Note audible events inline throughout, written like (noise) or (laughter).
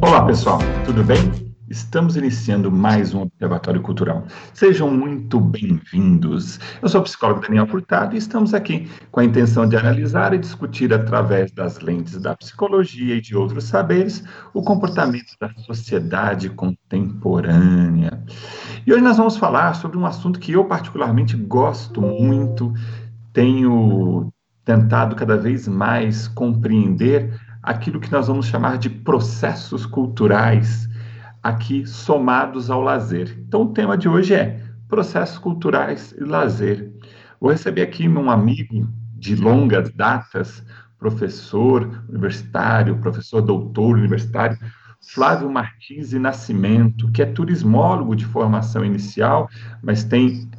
Olá, pessoal, tudo bem? Estamos iniciando mais um Observatório Cultural. Sejam muito bem-vindos. Eu sou o psicólogo Daniel Furtado e estamos aqui com a intenção de analisar e discutir através das lentes da psicologia e de outros saberes o comportamento da sociedade contemporânea. E hoje nós vamos falar sobre um assunto que eu particularmente gosto muito, tenho tentado cada vez mais compreender aquilo que nós vamos chamar de processos culturais aqui somados ao lazer. Então, o tema de hoje é processos culturais e lazer. Vou receber aqui um amigo de longas datas, professor universitário, professor doutor universitário, Flávio Martins e Nascimento, que é turismólogo de formação inicial, mas tem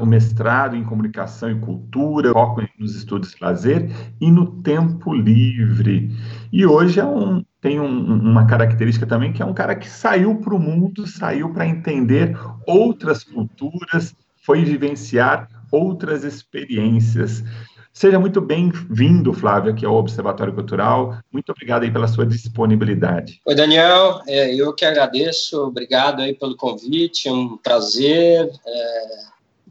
o mestrado em comunicação e cultura, foco nos estudos de lazer e no tempo livre. E hoje é um, tem um, uma característica também que é um cara que saiu para o mundo, saiu para entender outras culturas, foi vivenciar outras experiências. Seja muito bem-vindo, Flávio, aqui ao Observatório Cultural. Muito obrigado aí pela sua disponibilidade. Oi, Daniel. É, eu que agradeço. Obrigado aí pelo convite. É um prazer, é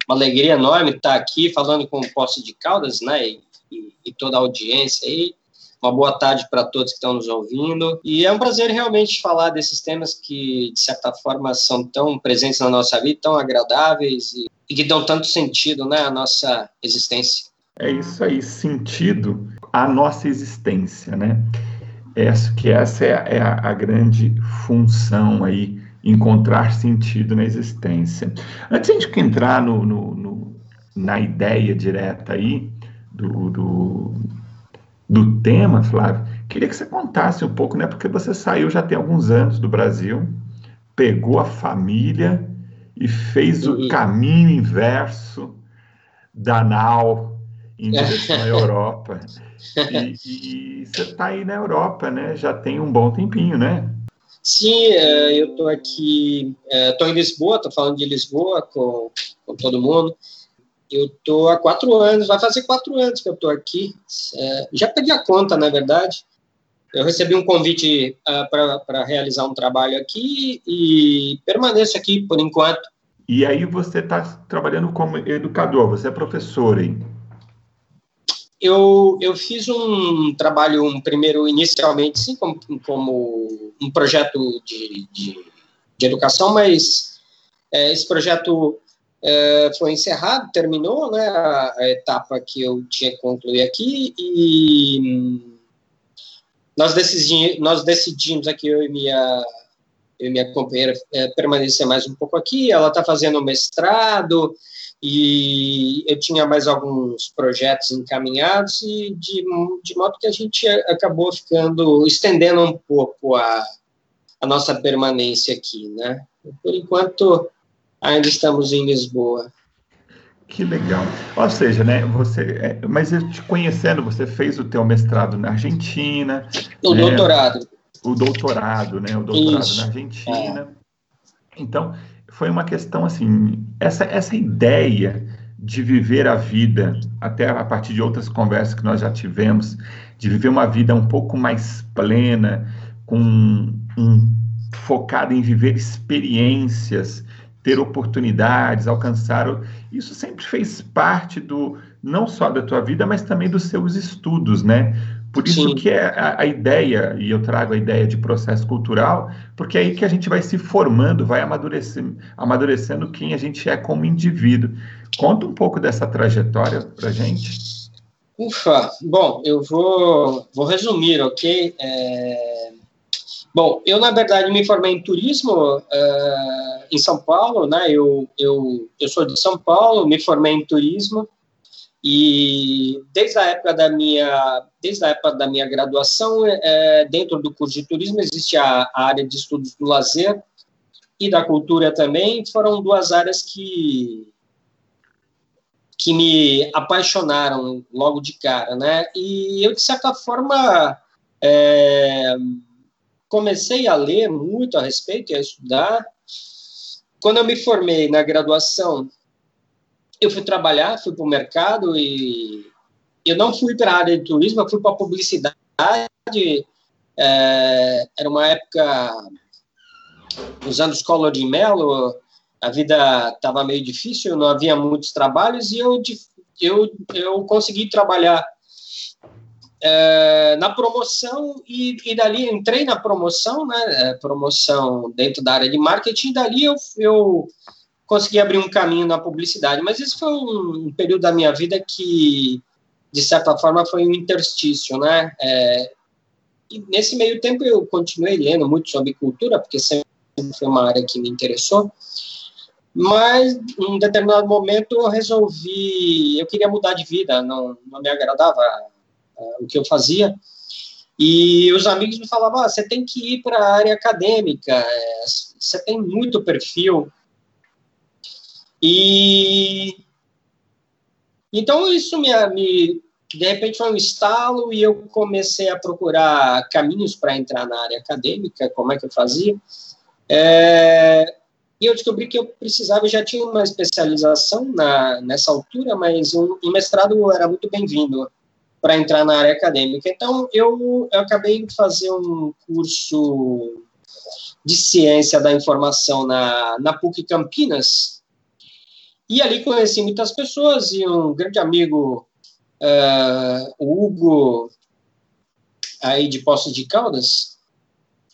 uma alegria enorme estar aqui falando com o Posse de Caldas, né? E, e, toda a audiência aí. Uma boa tarde para todos que estão nos ouvindo. E é um prazer realmente falar desses temas que, de certa forma, são tão presentes na nossa vida, tão agradáveis e, e que dão tanto sentido né, à nossa existência. É isso aí, sentido à nossa existência, né? Essa, que essa é, é a, a grande função aí, encontrar sentido na existência. Antes de entrar no, no, no na ideia direta aí do, do do tema, Flávio, queria que você contasse um pouco, né? Porque você saiu já tem alguns anos do Brasil, pegou a família e fez o caminho inverso da nau em direção à (laughs) Europa. E, e, você está aí na Europa, né? Já tem um bom tempinho, né? Sim, é, eu estou aqui, estou é, em Lisboa, estou falando de Lisboa com, com todo mundo. Eu tô há quatro anos, vai fazer quatro anos que eu tô aqui. É, já perdi a conta, na verdade. Eu recebi um convite uh, para realizar um trabalho aqui e permaneço aqui por enquanto. E aí você está trabalhando como educador, você é professor, hein? Eu, eu fiz um trabalho, um primeiro, inicialmente, sim, como, como um projeto de, de, de educação, mas é, esse projeto é, foi encerrado, terminou né, a, a, etapa que eu tinha que concluir aqui e nós, decidi, nós decidimos aqui, eu e minha, eu e minha companheira, é, permanecer mais um pouco aqui. Ela está fazendo mestrado e eu tinha mais alguns projetos encaminhados e de, de modo que a gente acabou ficando, estendendo um pouco a, a nossa permanência aqui, né? Por enquanto, ainda estamos em Lisboa. Que legal. Ou seja, né, você, é, mas eu te conhecendo, você fez o teu mestrado na Argentina. O né, doutorado. O doutorado, né, o doutorado Isso. na Argentina. É. Então, foi uma questão assim, essa, essa ideia de viver a vida, até a partir de outras conversas que nós já tivemos, de viver uma vida um pouco mais plena, com um, focada em viver experiências, ter oportunidades, alcançar. Isso sempre fez parte do não só da tua vida, mas também dos seus estudos, né? Por isso Sim. que é a, a, ideia, e eu trago a ideia de processo cultural, porque é aí que a gente vai se formando, vai amadurecendo, amadurecendo quem a gente é como indivíduo. Conta um pouco dessa trajetória para gente. Ufa, bom, eu vou, vou resumir, ok? É... Bom, eu, na verdade, me formei em turismo uh, em São Paulo, né? Eu, eu, eu sou de São Paulo, me formei em turismo e desde a época da minha, desde a época da minha graduação, é, dentro do curso de turismo existe a, a área de estudos do lazer e da cultura também, foram duas áreas que que me apaixonaram logo de cara, né? E eu de certa forma é, comecei a ler muito a respeito e a estudar. Quando eu me formei na graduação, eu fui trabalhar, fui para o mercado e eu não fui para a área de turismo, eu fui para a publicidade. É, era uma época, os anos Collor de Mello, a vida estava meio difícil, não havia muitos trabalhos e eu, eu, eu consegui trabalhar é, na promoção e, e, dali entrei na promoção, né, é, promoção dentro da área de marketing, e dali eu, eu consegui abrir um caminho na publicidade, mas esse foi um, período da minha vida que, de certa forma, foi um interstício, né, é, e nesse meio tempo eu continuei lendo muito sobre cultura, porque sempre foi uma área que me interessou, mas em um determinado momento eu resolvi, eu queria mudar de vida, não, não me agradava o que eu fazia. E os amigos me falavam: ah, você tem que ir para a área acadêmica, é, você tem muito perfil. E então isso me, me de repente foi um estalo e eu comecei a procurar caminhos para entrar na área acadêmica, como é que eu fazia. É, e eu descobri que eu precisava, já tinha uma especialização na, nessa altura, mas um, um mestrado era muito bem-vindo para entrar na área acadêmica. Então, eu, eu acabei de fazer um curso de ciência da informação na, na PUC Campinas, e ali conheci muitas pessoas, e um grande amigo, uh, o Hugo, aí de Poços de Caldas,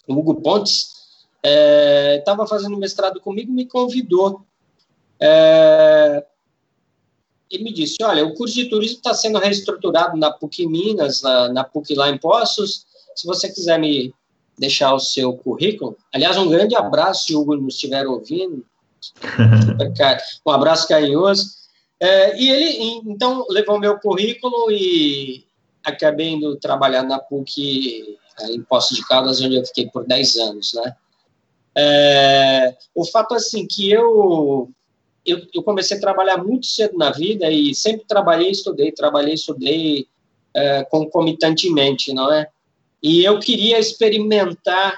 o Hugo Pontes, estava é, fazendo mestrado comigo me convidou é, ele me disse, olha, o curso de turismo está sendo reestruturado na PUC Minas, na, na PUC lá em Poços, se você quiser me deixar o seu currículo, aliás, um grande abraço, se o Hugo nos estiver ouvindo, um abraço carinhoso, é, e ele, então, levou meu currículo e acabei indo trabalhar na PUC em Poços de Caldas, onde eu fiquei por 10 anos, né? É, o fato, assim, que eu eu, eu, comecei a trabalhar muito cedo na vida e sempre trabalhei, estudei, trabalhei, estudei é, concomitantemente, não é? E eu queria experimentar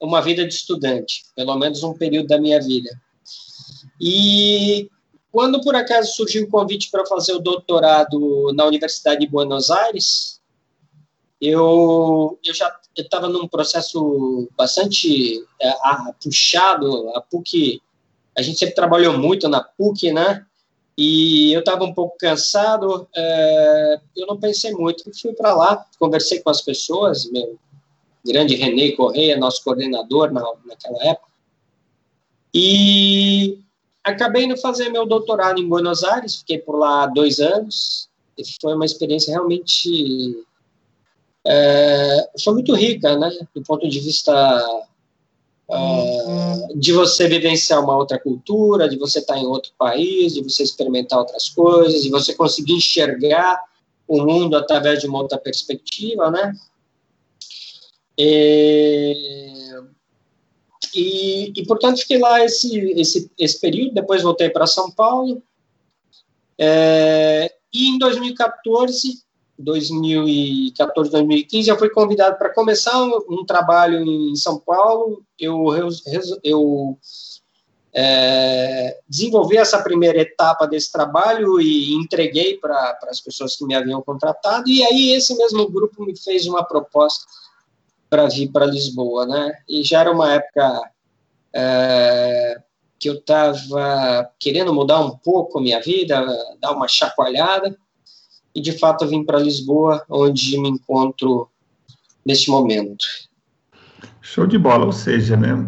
uma vida de estudante, pelo menos um período da minha vida. E quando por acaso surgiu o convite para fazer o doutorado na Universidade de Buenos Aires, eu, eu já estava num processo bastante é, puxado, a PUC a gente sempre trabalhou muito na PUC, né? E eu estava um pouco cansado, é, eu não pensei muito, fui para lá, conversei com as pessoas, meu grande René Correia, nosso coordenador na, naquela época, e acabei de fazer meu doutorado em Buenos Aires, fiquei por lá dois anos, e foi uma experiência realmente é, foi muito rica, né, do ponto de vista Uh, de você vivenciar uma outra cultura, de você estar em outro país, de você experimentar outras coisas, de você conseguir enxergar o mundo através de uma outra perspectiva, né? E, e, e portanto, fiquei lá esse, esse, esse período, depois voltei para São Paulo, é, e em 2014 2014, 2015, eu fui convidado para começar um, um, trabalho em São Paulo. Eu, eu é, desenvolvi essa primeira etapa desse trabalho e entreguei para as pessoas que me haviam contratado. E aí esse mesmo grupo me fez uma proposta para vir para Lisboa, né? E já era uma época é, que eu estava querendo mudar um pouco a minha vida, dar uma chacoalhada e de fato vim para Lisboa, onde me encontro neste momento. Show de bola, ou seja, né?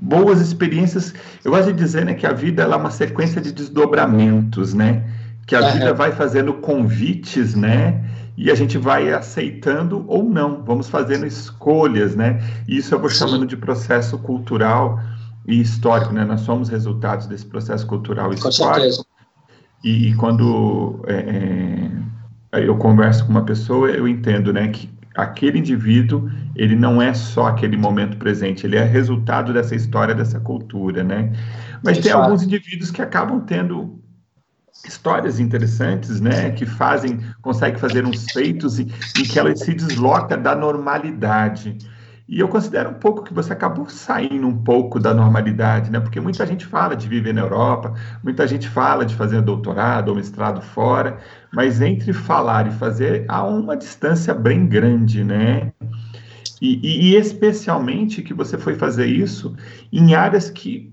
Boas experiências. Eu gosto de dizer né, que a vida é uma sequência de desdobramentos, né? Que a vida vai fazendo convites, né? E a gente vai aceitando ou não, vamos fazendo escolhas, né? E isso eu vou chamando de processo cultural e histórico, né? Nós somos resultados desse processo cultural e Com histórico. Certeza. E, e quando é, é eu converso com uma pessoa, eu entendo, né, que aquele indivíduo, ele não é só aquele momento presente, ele é resultado dessa história, dessa cultura, né? Mas tem alguns indivíduos que acabam tendo histórias interessantes, né, que fazem, conseguem fazer uns feitos em que ela se desloca da normalidade. E eu considero um pouco que você acabou saindo um pouco da normalidade, né? Porque muita gente fala de viver na Europa, muita gente fala de fazer doutorado ou mestrado fora, mas entre falar e fazer há uma distância bem grande, né? E, e, e, especialmente que você foi fazer isso em áreas que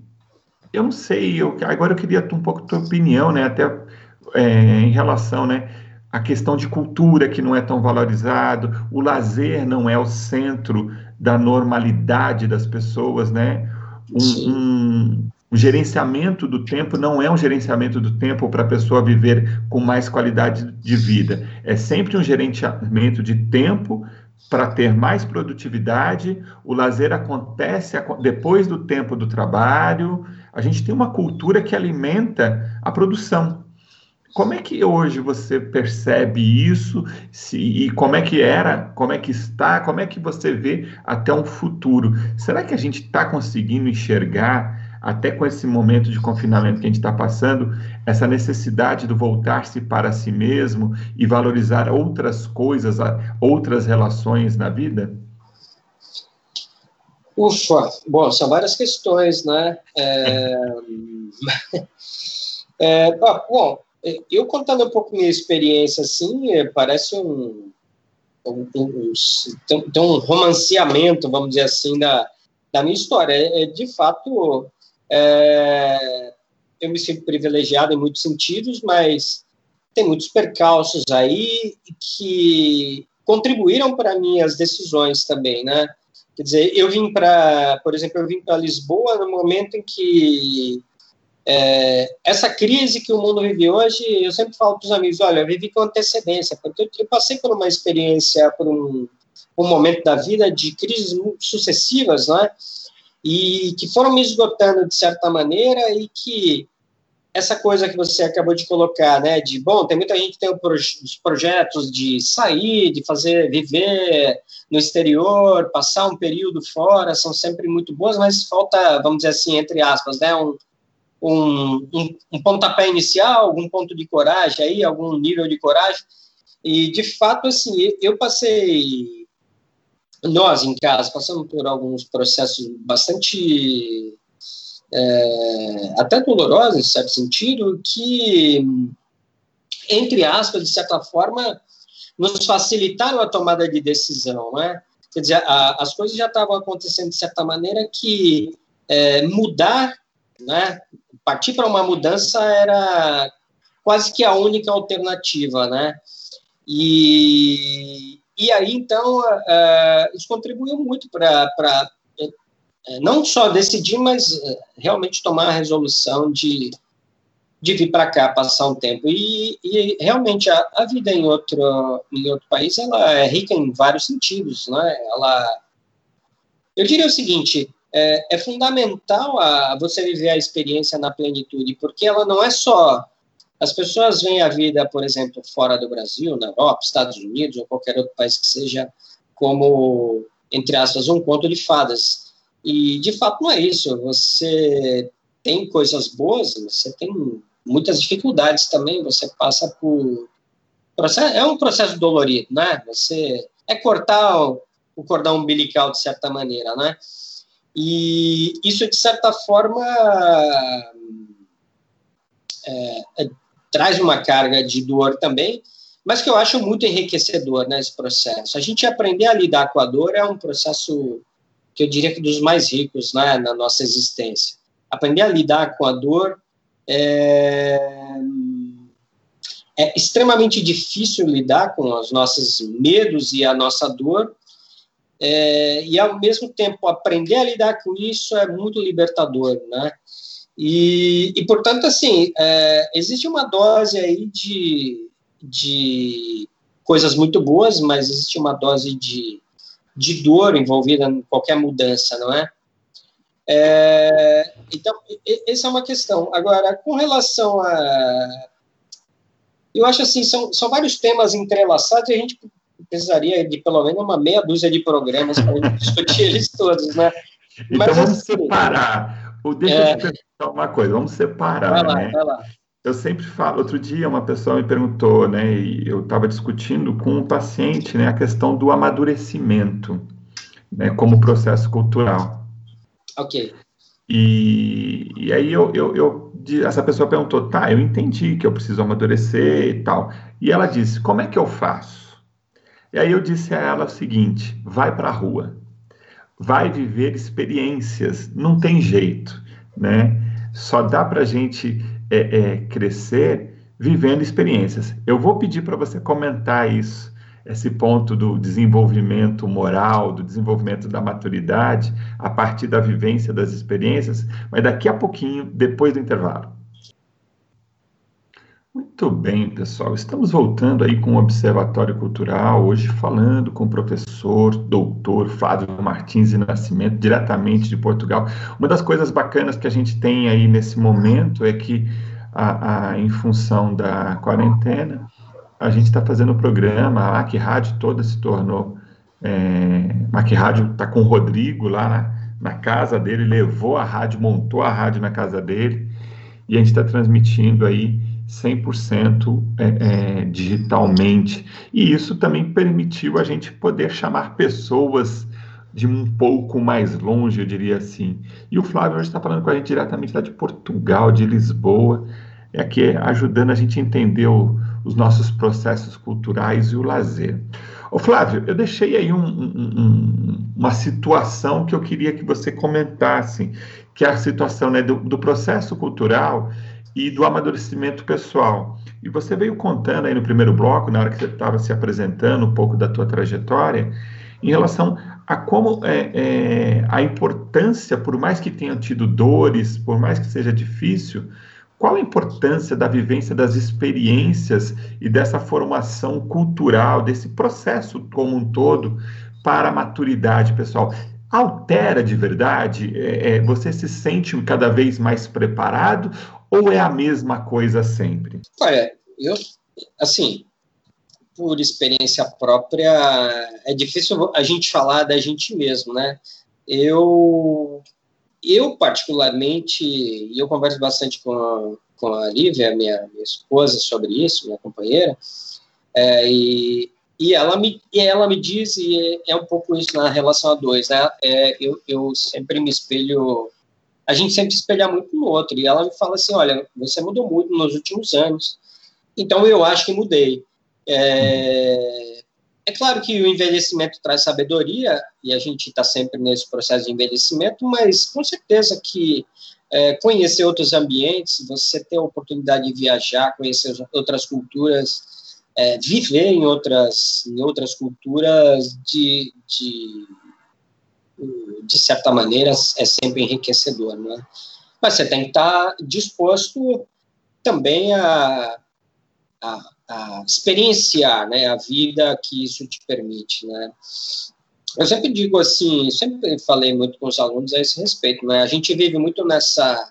eu não sei, eu, agora eu queria um pouco a tua opinião, né, até é, em relação, né, a questão de cultura que não é tão valorizado, o lazer não é o centro da normalidade das pessoas, né, um, um, um gerenciamento do tempo não é um gerenciamento do tempo para a pessoa viver com mais qualidade de vida, é sempre um gerenciamento de tempo para ter mais produtividade. O lazer acontece depois do tempo do trabalho. A gente tem uma cultura que alimenta a produção. Como é que hoje você percebe isso? Se, e como é que era? Como é que está? Como é que você vê até um futuro? Será que a gente está conseguindo enxergar até com esse momento de confinamento que a gente está passando, essa necessidade do voltar-se para si mesmo e valorizar outras coisas, outras relações na vida? Ufa, bom, são várias questões, né? É... (laughs) é, bom, eu contando um pouco minha experiência, assim, é, parece um, um, um, um, um romanceamento, vamos dizer assim, da, da minha história. É, é de fato, é, eu me sinto privilegiado em muitos sentidos, mas tem muitos percalços aí que contribuíram para minhas decisões também, né? Quer dizer, eu vim para, por exemplo, eu vim para Lisboa no momento em que é, essa crise que o mundo vive hoje, eu sempre falo para os amigos, olha, eu vivi com antecedência, porque eu, eu passei por uma experiência, por um, um momento da vida de crises sucessivas, né? e que foram me esgotando de certa maneira e que essa coisa que você acabou de colocar, né, de bom, tem muita gente que tem os projetos de sair, de fazer, viver no exterior, passar um período fora, são sempre muito boas, mas falta, vamos dizer assim, entre aspas, né, um, um, um, um pontapé inicial, algum ponto de coragem aí, algum nível de coragem, e de fato, assim, eu passei nós em casa passamos por alguns processos bastante é, até dolorosos, em certo sentido, que, entre aspas, de certa forma, nos facilitaram a tomada de decisão, né? Quer dizer, a, as coisas já estavam acontecendo de certa maneira que é, mudar, né? Partir para uma mudança era quase que a única alternativa, né? E, e aí, então, uh, isso contribuiu muito para não só decidir, mas uh, realmente tomar a resolução de, de vir para cá, passar um tempo. E, e realmente, a, a, vida em outro, em outro país, ela é rica em vários sentidos, né? Ela... Eu diria o seguinte, é, é fundamental a, você viver a experiência na plenitude, porque ela não é só as pessoas veem a vida, por exemplo, fora do Brasil, na Europa, Estados Unidos ou qualquer outro país que seja, como, entre aspas, um conto de fadas. E, de fato, não é isso. Você tem coisas boas, você tem muitas dificuldades também, você passa por... É um processo dolorido, né? Você... É cortar o cordão umbilical, de certa maneira, né? E isso, de certa forma, é, é traz uma carga de dor também, mas que eu acho muito enriquecedor nesse né, processo. A gente aprender a lidar com a dor é um processo que eu diria que dos mais ricos né, na nossa existência. Aprender a lidar com a dor é, é extremamente difícil lidar com os nossos medos e a nossa dor, é, e ao mesmo tempo aprender a lidar com isso é muito libertador, né? E, e portanto, assim, é, existe uma dose aí de, de coisas muito boas, mas existe uma dose de, de dor envolvida em qualquer mudança, não é? é então, essa é uma questão. Agora, com relação a. Eu acho assim, são, são vários temas entrelaçados e a gente precisaria de pelo menos uma meia dúzia de programas para (laughs) discutir eles todos, né? Então, Mas, vamos assim, separar Deixa é... eu te perguntar uma coisa, vamos separar, vai lá, né? Vai lá. Eu sempre falo, outro dia uma pessoa me perguntou, né, e eu estava discutindo com um paciente, né, a questão do amadurecimento, né, como processo cultural. Ok. E, e aí eu, eu, eu, essa pessoa perguntou, tá, eu entendi que eu preciso amadurecer e tal. E ela disse, como é que eu faço? E aí eu disse a ela o seguinte: vai para a rua, vai viver experiências, não tem jeito, né? Só dá para gente é, é, crescer vivendo experiências. Eu vou pedir para você comentar isso, esse ponto do desenvolvimento moral, do desenvolvimento da maturidade, a partir da vivência das experiências, mas daqui a pouquinho, depois do intervalo. Muito bem, pessoal. Estamos voltando aí com o Observatório Cultural, hoje falando com o professor, doutor Flávio Martins de Nascimento, diretamente de Portugal. Uma das coisas bacanas que a gente tem aí nesse momento é que, a, a em função da quarentena, a gente está fazendo o programa, a MAC Rádio toda se tornou. É, Rádio está com o Rodrigo lá na, na casa dele, levou a rádio, montou a rádio na casa dele, e a gente está transmitindo aí 100% é, é, digitalmente. E isso também permitiu a gente poder chamar pessoas de um pouco mais longe, eu diria assim. E o Flávio hoje está falando com a gente diretamente lá de Portugal, de Lisboa, é aqui ajudando a gente a entender o, os nossos processos culturais e o lazer. Ô Flávio, eu deixei aí um, um, uma situação que eu queria que você comentasse, que é a situação né, do, do processo cultural e do amadurecimento pessoal. E você veio contando aí no primeiro bloco, na hora que você estava se apresentando um pouco da tua trajetória, em relação a como é, é, a importância, por mais que tenha tido dores, por mais que seja difícil, qual a importância da vivência das experiências e dessa formação cultural, desse processo como um todo para a maturidade pessoal? Altera de verdade? É, é você se sente cada vez mais preparado ou é a mesma coisa sempre? Olha, eu, assim, por experiência própria, é difícil a gente falar da gente mesmo, né? Eu, eu particularmente, e eu converso bastante com a, com a Lívia, minha, minha esposa, sobre isso, minha companheira, é, e, e, ela me, e ela me diz, e é, um pouco isso na relação a dois, né? É, eu, eu sempre me espelho a gente sempre espelha muito no outro. E ela me fala assim: olha, você mudou muito nos últimos anos. Então eu acho que mudei. É, é claro que o envelhecimento traz sabedoria, e a gente está sempre nesse processo de envelhecimento, mas com certeza que é, conhecer outros ambientes, você ter a oportunidade de viajar, conhecer outras culturas, é, viver em outras, em outras culturas de, de de certa maneira, é sempre enriquecedor, né? Mas você tem que estar disposto também a, a, a experienciar, né, a vida que isso te permite, né? Eu sempre digo assim, sempre falei muito com os alunos a esse respeito, né? A gente vive muito nessa,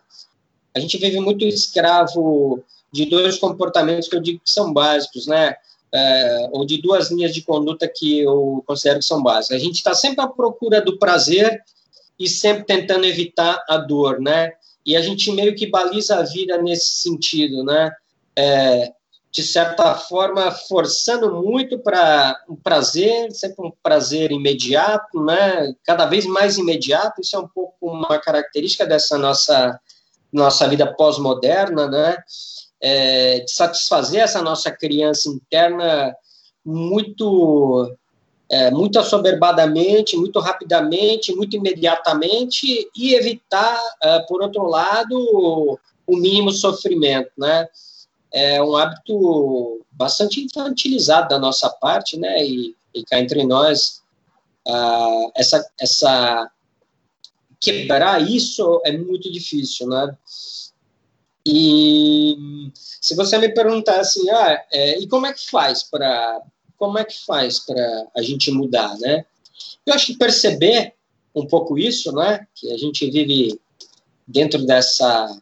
a gente vive muito escravo de dois comportamentos que eu digo que são básicos, né? É, ou de duas linhas de conduta que eu considero que são básicas. A gente está sempre à procura do prazer e sempre tentando evitar a dor, né? E a gente meio que baliza a vida nesse sentido, né? É, de certa forma, forçando muito para um prazer, sempre um prazer imediato, né? Cada vez mais imediato. Isso é um pouco uma característica dessa nossa nossa vida pós-moderna, né? É, de satisfazer essa nossa criança interna muito é, muito assoberbadamente, muito rapidamente, muito imediatamente e evitar, é, por outro lado, o mínimo sofrimento, né? É um hábito bastante infantilizado da nossa parte, né? E, e cá entre nós, uh, essa, essa quebrar isso é muito difícil, né? E se você me perguntar assim, ah, é, e como é que faz para como é que faz para a gente mudar, né? Eu acho que perceber um pouco isso, né? Que a gente vive dentro dessa,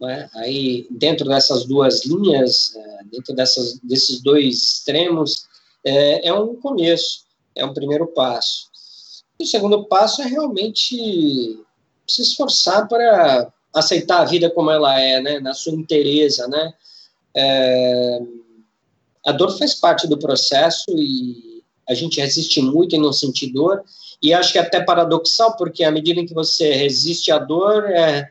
né, aí dentro dessas duas linhas, é, dentro dessas, desses dois extremos, é, é um começo, é um primeiro passo. O segundo passo é realmente se esforçar para aceitar a vida como ela é, né, na sua inteireza, né? É, a dor faz parte do processo e a gente resiste muito em não sentir dor e acho que é até paradoxal porque à medida em que você resiste à dor é,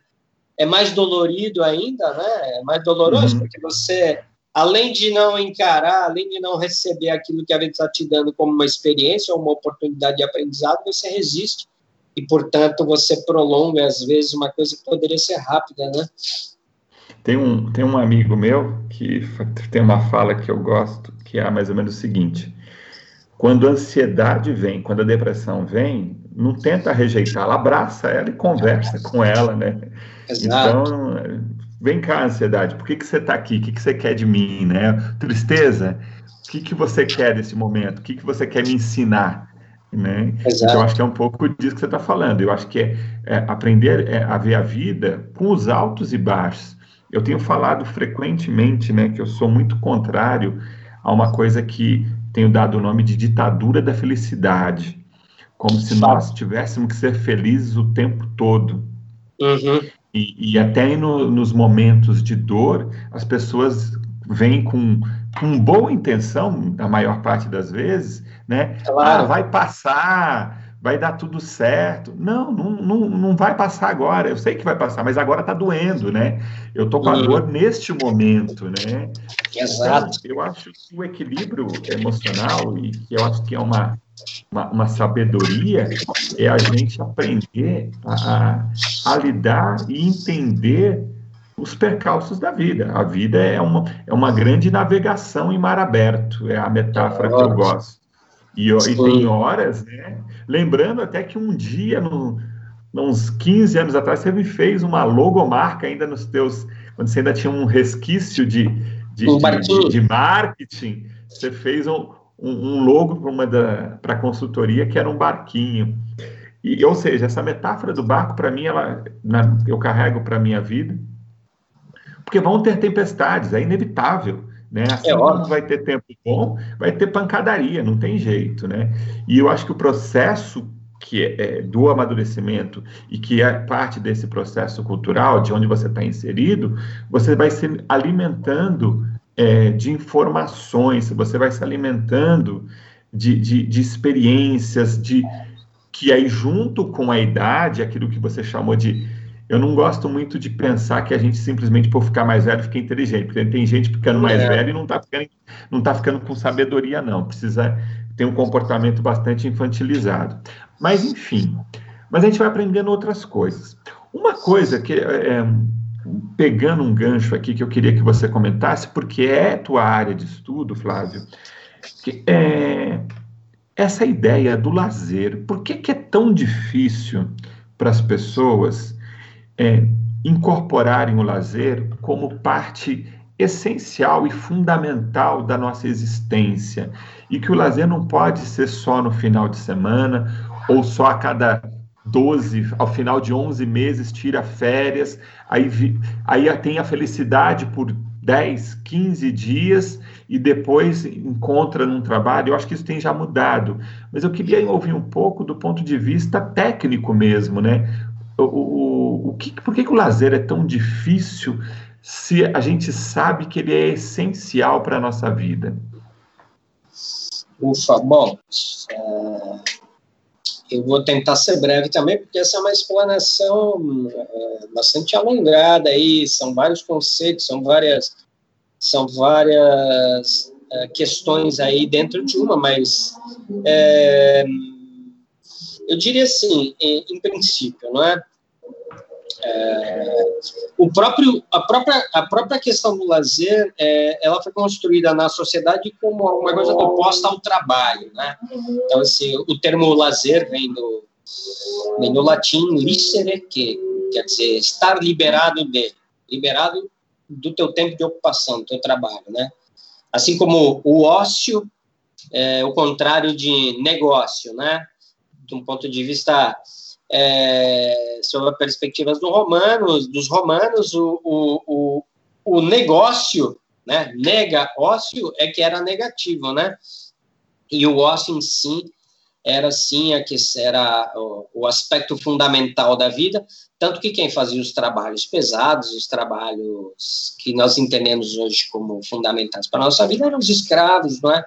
é mais dolorido ainda, né? É mais doloroso uhum. porque você além de não encarar, além de não receber aquilo que a vida está te dando como uma experiência ou uma oportunidade de aprendizado, você resiste e, portanto, você prolonga, às vezes, uma coisa que poderia ser rápida, né? Tem um, tem um amigo meu que tem uma fala que eu gosto, que é mais ou menos o seguinte: quando a ansiedade vem, quando a depressão vem, não tenta rejeitá-la, abraça ela e conversa com ela, né? Exato. Então, vem cá, ansiedade, por que, que você está aqui? O que, que você quer de mim, né? Tristeza, o que, que você quer desse momento? O que, que você quer me ensinar? Né? Então, eu acho que é um pouco disso que você está falando. Eu acho que é, é aprender é, a ver a vida com os altos e baixos. Eu tenho falado frequentemente né, que eu sou muito contrário a uma coisa que tenho dado o nome de ditadura da felicidade, como se nós tivéssemos que ser felizes o tempo todo. Uhum. E, e, até no, nos momentos de dor, as pessoas vêm com, com boa intenção, a maior parte das vezes, né? Claro. Ah, vai passar, vai dar tudo certo. Não, não, não, não vai passar agora. Eu sei que vai passar, mas agora está doendo, né? Eu tô com a uhum. dor neste momento, né? Exato. Então, eu acho que o equilíbrio emocional, e que eu acho que é uma, uma, uma sabedoria, é a gente aprender a, a, lidar e entender os percalços da vida. A vida é uma, é uma grande navegação em mar aberto, é a metáfora que eu gosto. E, e tem horas, né? Lembrando até que um dia, no, uns 15 anos atrás, você me fez uma logomarca ainda nos teus. Quando você ainda tinha um resquício de, de, um de, de marketing, você fez um, um, logo para a consultoria que era um barquinho. E, ou seja, essa metáfora do barco, para mim, ela, na, eu carrego para a minha vida, porque vão ter tempestades, é inevitável. Né? Assim é vai ter tempo bom, vai ter pancadaria, não tem jeito, né? E eu acho que o processo que é, é do amadurecimento e que é parte desse processo cultural, de onde você está inserido, você vai se alimentando é, de informações, você vai se alimentando de, de, de experiências, de que aí junto com a idade, aquilo que você chamou de eu não gosto muito de pensar que a gente simplesmente por ficar mais velho fica inteligente, porque tem gente ficando mais é. velho e não está ficando, não tá ficando com sabedoria, não. Precisa ter um comportamento bastante infantilizado. Mas, enfim, mas a gente vai aprendendo outras coisas. Uma coisa que, é, pegando um gancho aqui, que eu queria que você comentasse, porque é tua área de estudo, Flávio, que é essa ideia do lazer. Por que, que é tão difícil para as pessoas é, incorporarem o lazer como parte essencial e fundamental da nossa existência e que o lazer não pode ser só no final de semana ou só a cada 12, ao final de 11 meses tira férias, aí, aí tem a felicidade por 10, 15 dias e depois encontra num trabalho. Eu acho que isso tem já mudado, mas eu queria ouvir um pouco do ponto de vista técnico mesmo, né? O, o, o que, por que, que o lazer é tão difícil se a gente sabe que ele é essencial para a nossa vida? Ufa, bom, é, eu vou tentar ser breve também, porque essa é uma explanação é, bastante alongada aí, são vários conceitos, são várias, são várias é, questões aí dentro de uma, mas eu diria assim, em, em princípio, não é? é? o próprio, a, própria, a própria questão do lazer, é, ela foi construída na sociedade como uma coisa oposta ao trabalho, né? Então, assim, o termo lazer vem do, vem do latim licere, que quer dizer estar liberado de, liberado do teu tempo de ocupação, do teu trabalho, né? Assim como o ócio é o contrário de negócio, né? De um ponto de vista é, sobre a perspectiva dos romanos, dos romanos, o, o, o, o negócio, né, nega ócio é que era negativo, né? E o ócio em si era sim a que era o, o, aspecto fundamental da vida, tanto que quem fazia os trabalhos pesados, os trabalhos que nós entendemos hoje como fundamentais para a nossa vida eram os escravos, não é?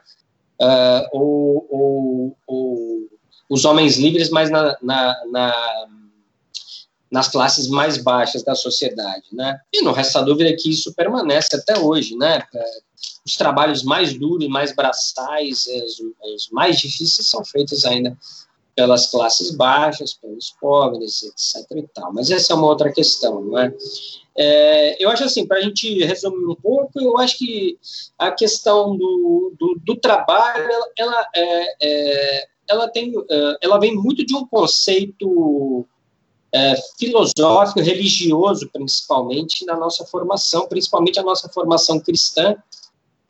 Uh, ou, ou, ou os homens livres, mas na, na, na, nas classes mais baixas da sociedade, né? E não resta dúvida que isso permanece até hoje, né? Os trabalhos mais duros, mais braçais, os, os mais difíceis são feitos ainda pelas classes baixas, pelos pobres, etc. E tal. Mas essa é uma outra questão, não é? é eu acho assim, para a gente resumir um pouco, eu acho que a questão do, do, do trabalho, ela, ela, é, é, ela, tem, é, ela vem muito de um conceito é, filosófico, religioso, principalmente, na nossa formação, principalmente a nossa formação cristã,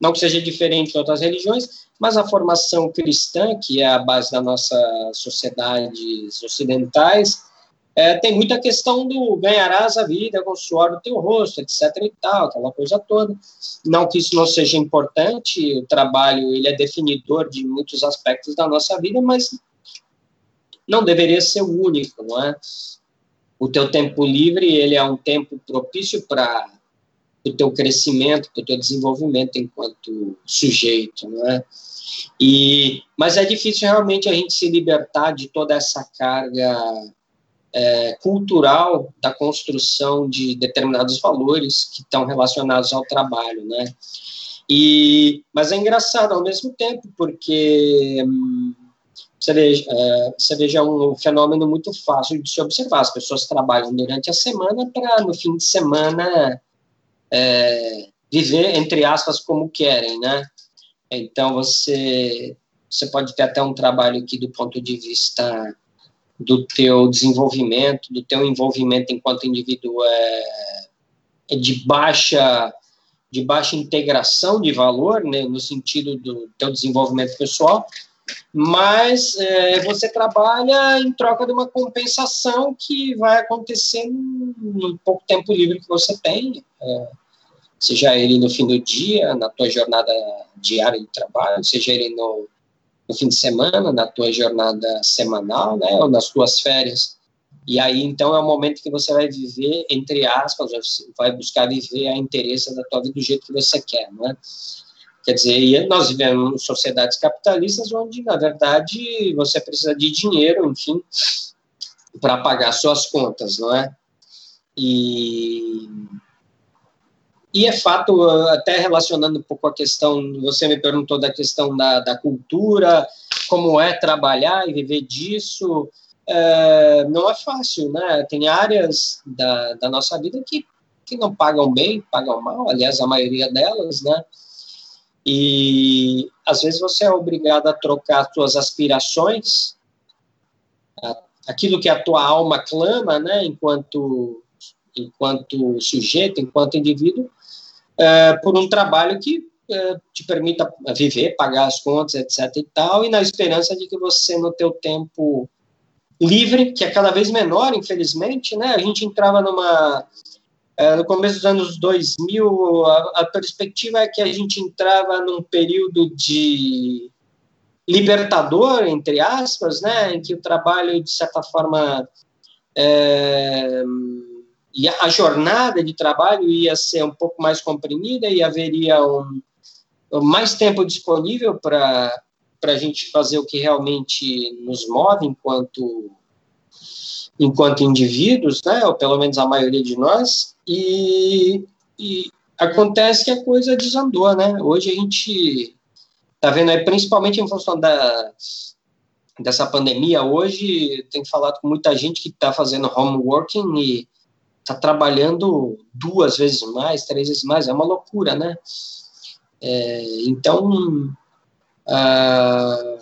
não que seja diferente de outras religiões, mas a formação cristã, que é a base da nossa sociedades ocidentais, é, tem muita questão do ganharás a vida com o suor do teu rosto, etc. e tal, aquela coisa toda. Não que isso não seja importante, o trabalho ele é definidor de muitos aspectos da nossa vida, mas não deveria ser o único, não é? O teu tempo livre ele é um tempo propício para o teu crescimento, para o teu desenvolvimento enquanto sujeito, não é? E, mas é difícil realmente a gente se libertar de toda essa carga é, cultural da construção de determinados valores que estão relacionados ao trabalho, né? E, mas é engraçado ao mesmo tempo, porque hum, você veja, é, você veja um fenômeno muito fácil de se observar. As pessoas trabalham durante a semana para, no fim de semana, é, viver, entre aspas, como querem, né? Então, você, você pode ter até um trabalho aqui do ponto de vista do teu desenvolvimento, do teu envolvimento enquanto indivíduo é, é de baixa de baixa integração de valor, né, no sentido do teu desenvolvimento pessoal, mas é, você trabalha em troca de uma compensação que vai acontecer no pouco tempo livre que você tem. É, seja ele no fim do dia, na tua jornada diária de trabalho, seja ele no, no fim de semana, na tua jornada semanal, né, ou nas tuas férias. E aí, então, é o momento que você vai viver, entre aspas, vai buscar viver a interesse da tua vida do jeito que você quer, né? Quer dizer, nós vivemos em sociedades capitalistas onde, na verdade, você precisa de dinheiro, enfim, para pagar suas contas, não é? E e é fato, até relacionando um pouco a questão, você me perguntou da questão da, da cultura, como é trabalhar e viver disso, é, não é fácil, né? Tem áreas da, da nossa vida que, que não pagam bem, pagam mal, aliás, a maioria delas, né? E às vezes você é obrigado a trocar suas aspirações, aquilo que a tua alma clama, né? Enquanto enquanto sujeito, enquanto indivíduo, é, por um trabalho que é, te permita viver, pagar as contas, etc. e tal, e na esperança de que você, no teu tempo livre, que é cada vez menor, infelizmente, né? A gente entrava numa é, no começo dos anos 2000, a, a, perspectiva é que a gente entrava num período de libertador, entre aspas, né, em que o trabalho, de certa forma, é, e a jornada de trabalho ia ser um pouco mais comprimida e haveria um, mais tempo disponível para a gente fazer o que realmente nos move enquanto enquanto indivíduos, né, ou pelo menos a maioria de nós, e, e acontece que a coisa desandou, né? Hoje a gente está vendo aí, principalmente em função da, dessa pandemia, hoje tem falado com muita gente que está fazendo home working e está trabalhando duas vezes mais, três vezes mais, é uma loucura, né? É, então, ah,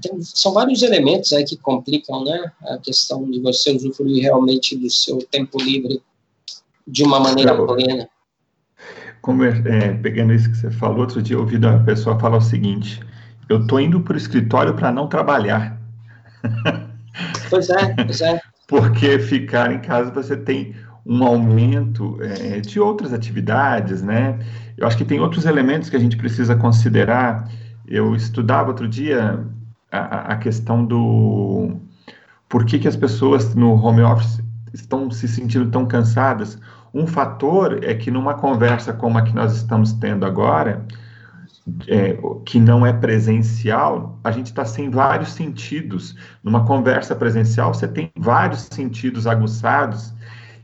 tem, são vários elementos aí que complicam, né? A questão de você usufruir realmente do seu tempo livre de uma maneira plena. Como é, é, pegando isso que você falou, outro dia eu ouvi uma pessoa falar o seguinte: eu tô indo para o escritório para não trabalhar. Pois é, pois é. Porque ficar em casa você tem um aumento é, de outras atividades, né? Eu acho que tem outros elementos que a gente precisa considerar. Eu estudava outro dia a, a questão do por que, que as pessoas no home office estão se sentindo tão cansadas. Um fator é que numa conversa como a que nós estamos tendo agora, é, que não é presencial, a gente está sem vários sentidos. Numa conversa presencial, você tem vários sentidos aguçados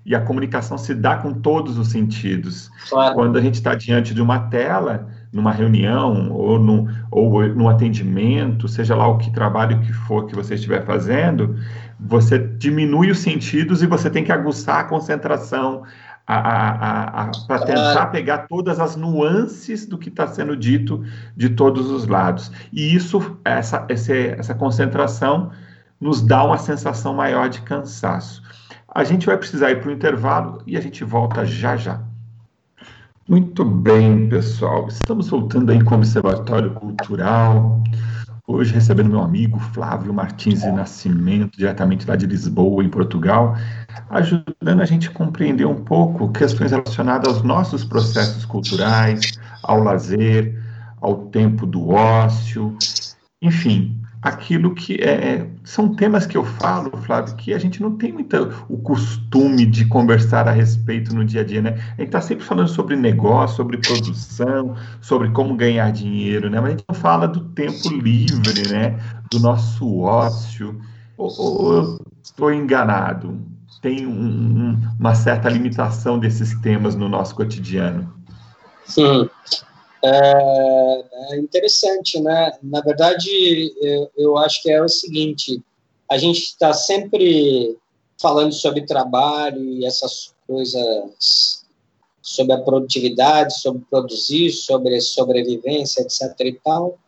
e a comunicação se dá com todos os sentidos. Claro. Quando a gente está diante de uma tela, numa reunião ou no, ou no atendimento, seja lá o que trabalho que for que você estiver fazendo, você diminui os sentidos e você tem que aguçar a concentração para tentar pegar todas as nuances do que está sendo dito de todos os lados. E isso, essa, essa concentração, nos dá uma sensação maior de cansaço. A gente vai precisar ir para o intervalo e a gente volta já já. Muito bem, pessoal. Estamos voltando aí com o Observatório Cultural. Hoje recebendo meu amigo Flávio Martins de Nascimento, diretamente lá de Lisboa, em Portugal, ajudando a gente a compreender um pouco questões relacionadas aos nossos processos culturais, ao lazer, ao tempo do ócio, enfim, aquilo que é, é, são temas que eu falo, Flávio, que a gente não tem muito o costume de conversar a respeito no dia a dia, né? A gente está sempre falando sobre negócio, sobre produção, sobre como ganhar dinheiro, né? Mas a gente não fala do tempo livre, né? Do nosso ócio. Ou, ou estou enganado? Tem um, um, uma certa limitação desses temas no nosso cotidiano. Sim. É, é interessante, né? Na verdade, eu, eu acho que é o seguinte: a gente está sempre falando sobre trabalho e essas coisas, sobre a produtividade, sobre produzir, sobre sobrevivência, etc. e tal.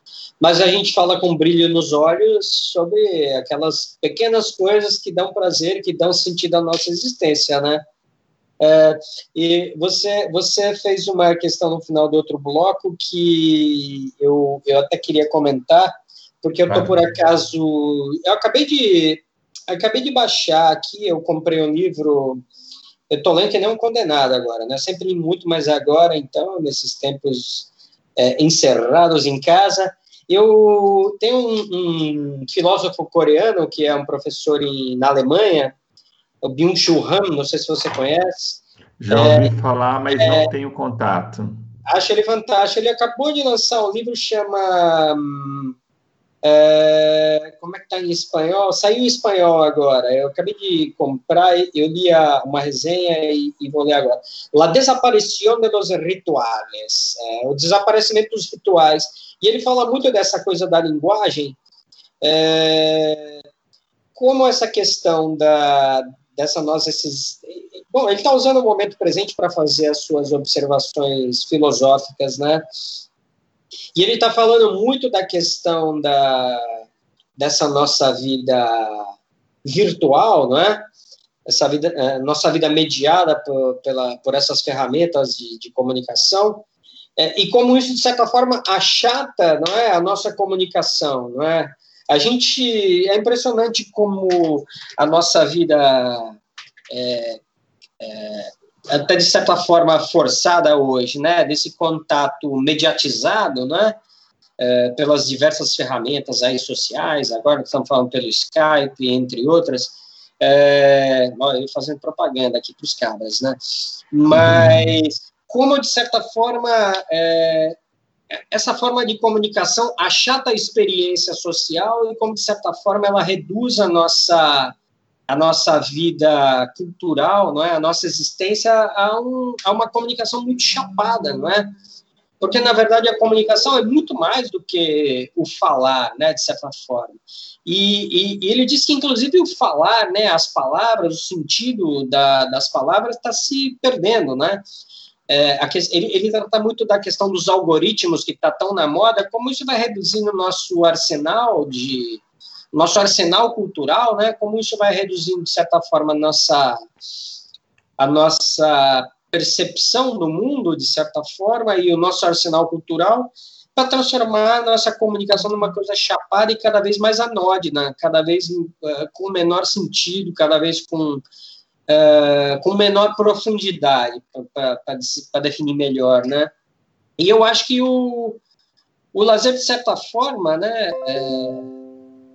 Mas a gente fala com brilho nos olhos sobre aquelas pequenas coisas que dão prazer, que dão sentido à nossa existência, né? É, e você, você fez uma questão no final do outro bloco que eu, eu até queria comentar, porque eu estou por acaso. Eu acabei de, acabei de baixar aqui, eu comprei um livro. Eu estou lendo que nem um condenado agora, né? Sempre muito, mas agora, então, nesses tempos é, encerrados em casa. Eu tenho um, um, filósofo coreano que é um professor em, na Alemanha, o Byung-Chul Han, não sei se você conhece. Já ouvi é, falar, mas é, não tenho contato. Acho ele fantástico. Ele acabou de lançar um livro chama hum, é, como é que está em espanhol? Saiu em espanhol agora. Eu acabei de comprar, eu li a, uma resenha e, e, vou ler agora. La desaparición de los rituales, é, o desaparecimento dos rituais. E ele fala muito dessa coisa da linguagem, é, como essa questão da, dessa nossa esses, bom ele está usando o momento presente para fazer as suas observações filosóficas né? E ele está falando muito da questão da dessa nossa vida virtual não é? Essa vida é, nossa vida mediada por, pela por essas ferramentas de, de comunicação é, e como isso de certa forma achata não é a nossa comunicação não é a gente é impressionante como a nossa vida é, é, até de certa forma forçada hoje, né? Desse contato mediatizado, né? É, pelas diversas ferramentas aí sociais, agora estamos falando pelo Skype, entre outras, é, eu fazendo propaganda aqui para os cabras, né? Mas como de certa forma é, essa forma de comunicação achata a experiência social e como de certa forma ela reduz a nossa a nossa vida cultural, não é, a nossa existência a, um, a uma comunicação muito chapada, não é? Porque na verdade a comunicação é muito mais do que o falar, né, de certa forma. E, e, e ele diz que inclusive o falar, né, as palavras, o sentido da, das palavras está se perdendo, né? É, que, ele, ele trata muito da questão dos algoritmos que está tão na moda, como isso vai reduzindo o nosso arsenal de nosso arsenal cultural, né? Como isso vai reduzindo de certa forma a nossa a nossa percepção do mundo de certa forma e o nosso arsenal cultural para transformar a nossa comunicação numa coisa chapada e cada vez mais anódina, cada vez uh, com menor sentido, cada vez com uh, com menor profundidade, para definir melhor, né? E eu acho que o, o lazer, de certa forma, né, é,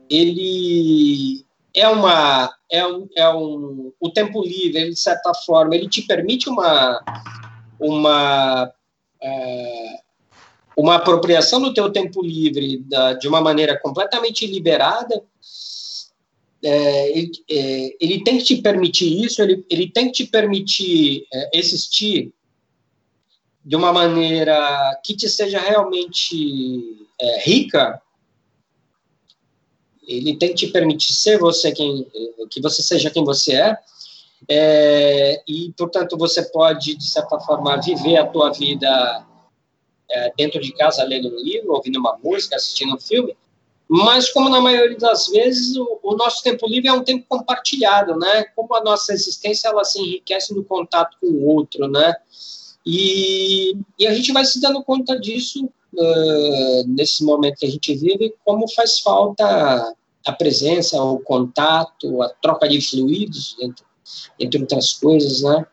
ele é uma é um, é um o tempo livre, ele, de certa forma, ele te permite uma uma é, uma apropriação do teu tempo livre da, de uma maneira completamente liberada, é, ele, é, ele, tem que te permitir isso, ele, ele tem que te permitir é, existir de uma maneira que te seja realmente é, rica, ele tem que te permitir ser você quem, que você seja quem você é, é, e portanto você pode de certa forma viver a tua vida é, dentro de casa lendo um livro, ouvindo uma música, assistindo um filme, mas como na maioria das vezes o, o, nosso tempo livre é um tempo compartilhado, né? Como a nossa existência ela se enriquece no contato com o outro, né? E, e a gente vai se dando conta disso uh, nesse momento que a gente vive, como faz falta a presença, o contato, a troca de fluidos, entre, entre outras coisas, né?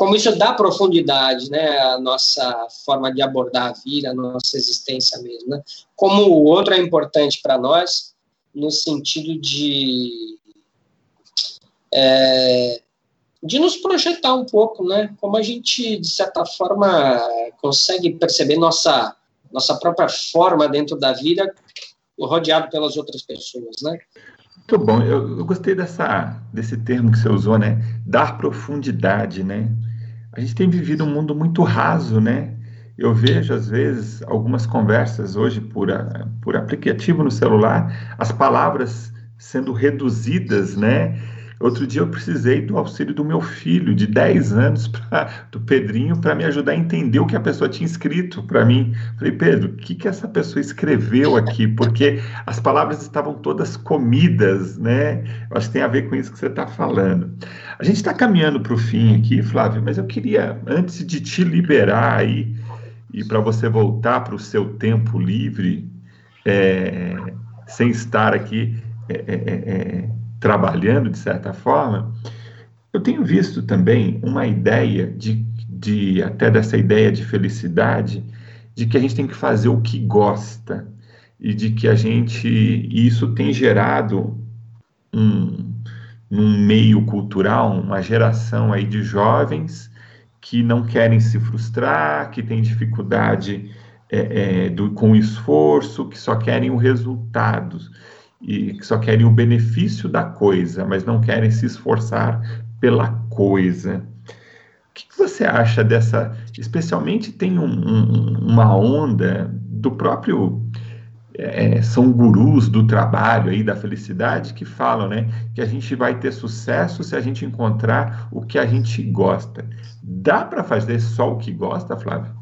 Como isso dá profundidade, né, à nossa forma de abordar a vida, a nossa existência mesmo, né? Como o outro é importante para nós, no sentido de é, de nos projetar um pouco, né? Como a gente, de certa forma, consegue perceber nossa, nossa própria forma dentro da vida, rodeado pelas outras pessoas, né? Muito bom. Eu, eu gostei dessa, desse termo que você usou, né? Dar profundidade, né? A gente tem vivido um mundo muito raso, né? Eu vejo, às vezes, algumas conversas hoje por, a, por aplicativo no celular, as palavras sendo reduzidas, né? Outro dia eu precisei do auxílio do meu filho, de 10 anos, (laughs) pra, do Pedrinho, para me ajudar a entender o que a pessoa tinha escrito para mim. Falei, Pedro, o que, que essa pessoa escreveu aqui? Porque as palavras estavam todas comidas, né? Eu acho que tem a ver com isso que você está falando. A gente está caminhando para o fim aqui, Flávio, mas eu queria, antes de te liberar aí, e para você voltar para o seu tempo livre, é, sem estar aqui. É, é, é, é trabalhando de certa forma, eu tenho visto também uma ideia de, de até dessa ideia de felicidade, de que a gente tem que fazer o que gosta e de que a gente isso tem gerado um, um meio cultural, uma geração aí de jovens que não querem se frustrar, que têm dificuldade é, é, do, com o esforço, que só querem o resultado e que só querem o benefício da coisa, mas não querem se esforçar pela coisa. O que, você acha dessa? Especialmente tem um, um, uma onda do próprio é, são gurus do trabalho aí da felicidade que falam, né, que a gente vai ter sucesso se a gente encontrar o que a gente gosta. Dá para fazer só o que gosta, Flávio?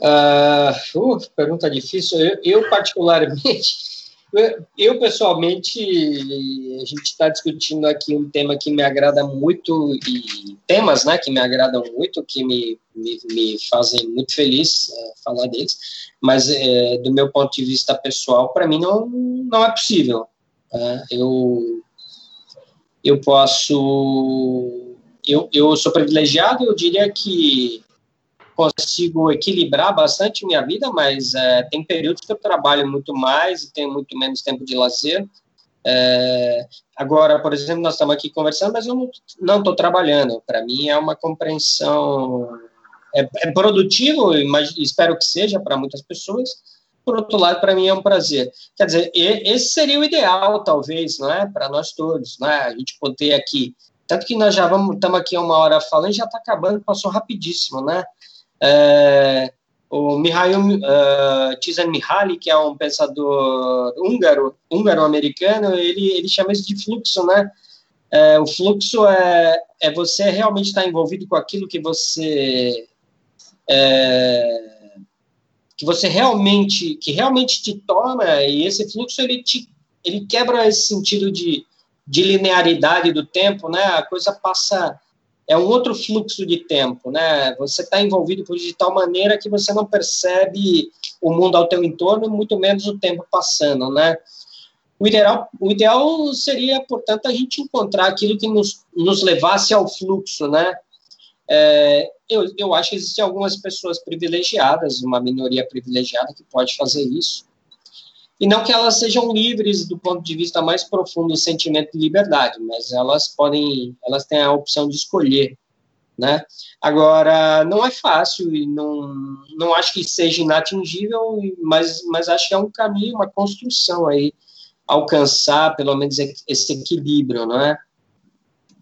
Uh, uh, pergunta difícil. Eu, eu particularmente, eu, pessoalmente, a gente está discutindo aqui um tema que me agrada muito e temas, né, que me agradam muito, que me, me, me fazem muito feliz uh, falar deles. Mas uh, do meu ponto de vista pessoal, para mim não não é possível. eu eu posso eu, eu sou privilegiado, eu diria que consigo equilibrar bastante minha vida, mas é, tem períodos que eu trabalho muito mais e tenho muito menos tempo de lazer. É, agora, por exemplo, nós estamos aqui conversando, mas eu não estou trabalhando. Para mim é uma compreensão. É, é produtivo, imagino, espero que seja para muitas pessoas. Por outro lado, para mim é um prazer. Quer dizer, esse seria o ideal, talvez, não é, para nós todos, não é? A gente poder aqui tanto que nós já vamos, estamos aqui uma hora falando, já está acabando, passou rapidíssimo, né? É, o Mihail uh, Csikszentmihalyi, que é um pensador húngaro, húngaro-americano, ele, ele chama isso de fluxo, né? É, o fluxo é, é você realmente estar envolvido com aquilo que você é, que você realmente que realmente te torna e esse fluxo ele te ele quebra esse sentido de, de linearidade do tempo, né? A coisa passa é um outro fluxo de tempo, né? Você está envolvido por de tal maneira que você não percebe o mundo ao teu entorno, muito menos o tempo passando, né? O ideal, o ideal seria, portanto, a gente encontrar aquilo que nos, nos levasse ao fluxo, né? É, eu, eu acho que existem algumas pessoas privilegiadas, uma minoria privilegiada que pode fazer isso, e não que elas sejam livres do ponto de vista mais profundo do sentimento de liberdade, mas elas podem, elas têm a opção de escolher né? Agora, não é fácil e não, não acho que seja inatingível, mas, mas acho que é um caminho, uma construção aí, alcançar pelo menos esse equilíbrio, não é?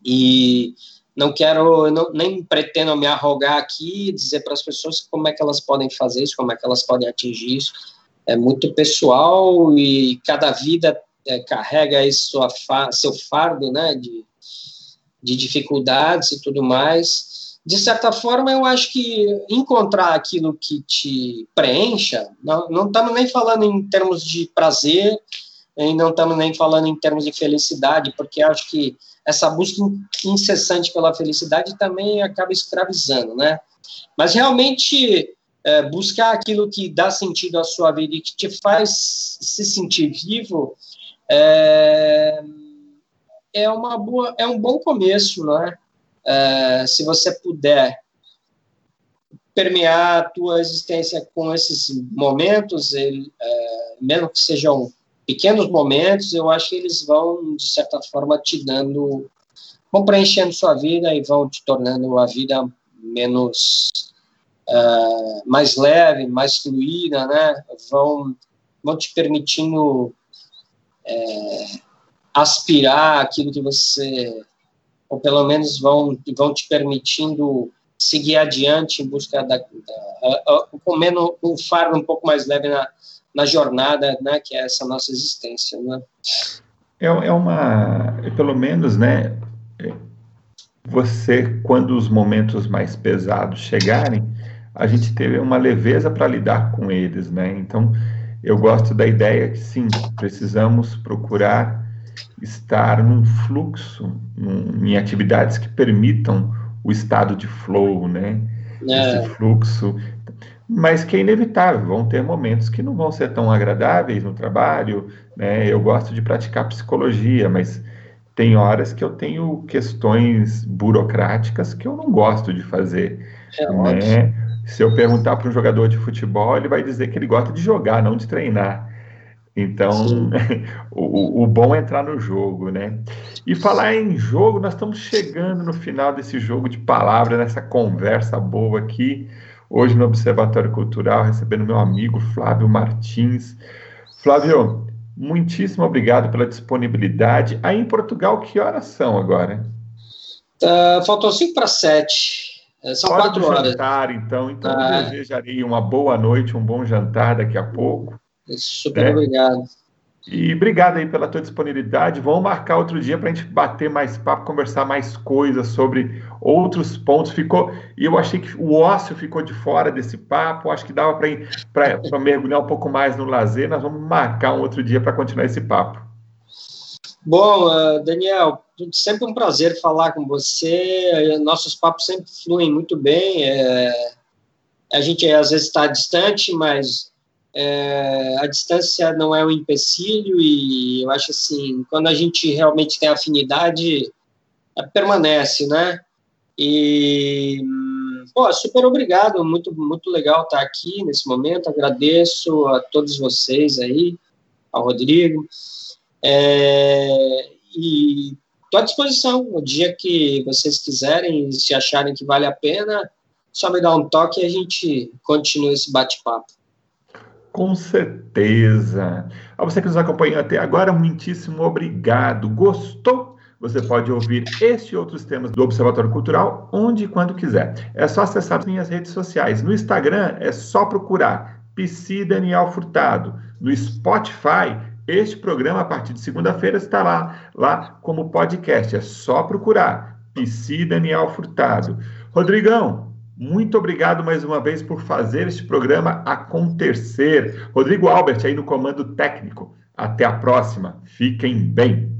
E não quero, não, nem pretendo me arrogar aqui e dizer para as pessoas como é que elas podem fazer isso, como é que elas podem atingir isso. É muito pessoal e cada vida é, carrega aí sua fa seu fardo, né, de, de dificuldades e tudo mais. De certa forma, eu acho que encontrar aquilo que te preencha, não, estamos nem falando em termos de prazer, e não estamos nem falando em termos de felicidade, porque acho que essa busca incessante pela felicidade também acaba escravizando, né? Mas realmente é, buscar aquilo que dá sentido à sua vida e que te faz se sentir vivo é, é uma boa, é um bom começo, não é? é se você puder permear a tua existência com esses momentos, ele, é, mesmo que sejam pequenos momentos, eu acho que eles vão, de certa forma, te dando, vão preenchendo sua vida e vão te tornando a vida menos, uh, mais leve, mais fluida, né? Vão, vão te permitindo é, aspirar aquilo que você, ou pelo menos vão, vão te permitindo seguir adiante em busca da, da menos um fardo um pouco mais leve na, na jornada, né, que é essa nossa existência, né? É, é uma, pelo menos, né, você, quando os momentos mais pesados chegarem, a gente teve uma leveza para lidar com eles, né? Então, eu gosto da ideia que sim, precisamos procurar estar num fluxo, num, em atividades que permitam o estado de flow, né? É. Esse fluxo, mas que é inevitável. Vão ter momentos que não vão ser tão agradáveis no trabalho, né? Eu gosto de praticar psicologia, mas tem horas que eu tenho questões burocráticas que eu não gosto de fazer, é né? Se eu perguntar para um jogador de futebol, ele vai dizer que ele gosta de jogar, não de treinar. Então, (laughs) o, o, bom é entrar no jogo, né? E falar em jogo, nós estamos chegando no final desse jogo de palavras, nessa conversa boa aqui, hoje no Observatório Cultural, recebendo meu amigo Flávio Martins. Flávio, muitíssimo obrigado pela disponibilidade. Aí em Portugal, que horas são agora? Uh, faltou 5 para 7. É, são Hora quatro horas. jantar, então. Então, ah. eu desejarei uma boa noite, um bom jantar daqui a pouco. Super né? obrigado. E obrigado aí pela tua disponibilidade. Vamos marcar outro dia para a gente bater mais papo, conversar mais coisas sobre outros pontos. Ficou e eu achei que o ócio ficou de fora desse papo. Acho que dava para mergulhar um pouco mais no lazer. Nós vamos marcar um outro dia para continuar esse papo. Bom, uh, Daniel, sempre um prazer falar com você. Nossos papos sempre fluem muito bem. É, a gente às vezes está distante, mas é, a distância não é um empecilho e eu acho assim, quando a gente realmente tem afinidade, permanece, né? E pô, super obrigado, muito muito legal estar aqui nesse momento. Agradeço a todos vocês aí, ao Rodrigo. É, e estou à disposição. O dia que vocês quiserem, se acharem que vale a pena, só me dá um toque e a gente continua esse bate-papo. Com certeza. A você que nos acompanhou até agora, muitíssimo obrigado. Gostou? Você pode ouvir este e outros temas do Observatório Cultural onde e quando quiser. É só acessar as minhas redes sociais. No Instagram é só procurar Psi Daniel Furtado. No Spotify este programa, a partir de segunda-feira, estará lá como podcast. É só procurar. Psi Daniel Furtado. Rodrigão, muito obrigado mais uma vez por fazer este programa acontecer. Rodrigo Albert aí no comando técnico. Até a próxima. Fiquem bem.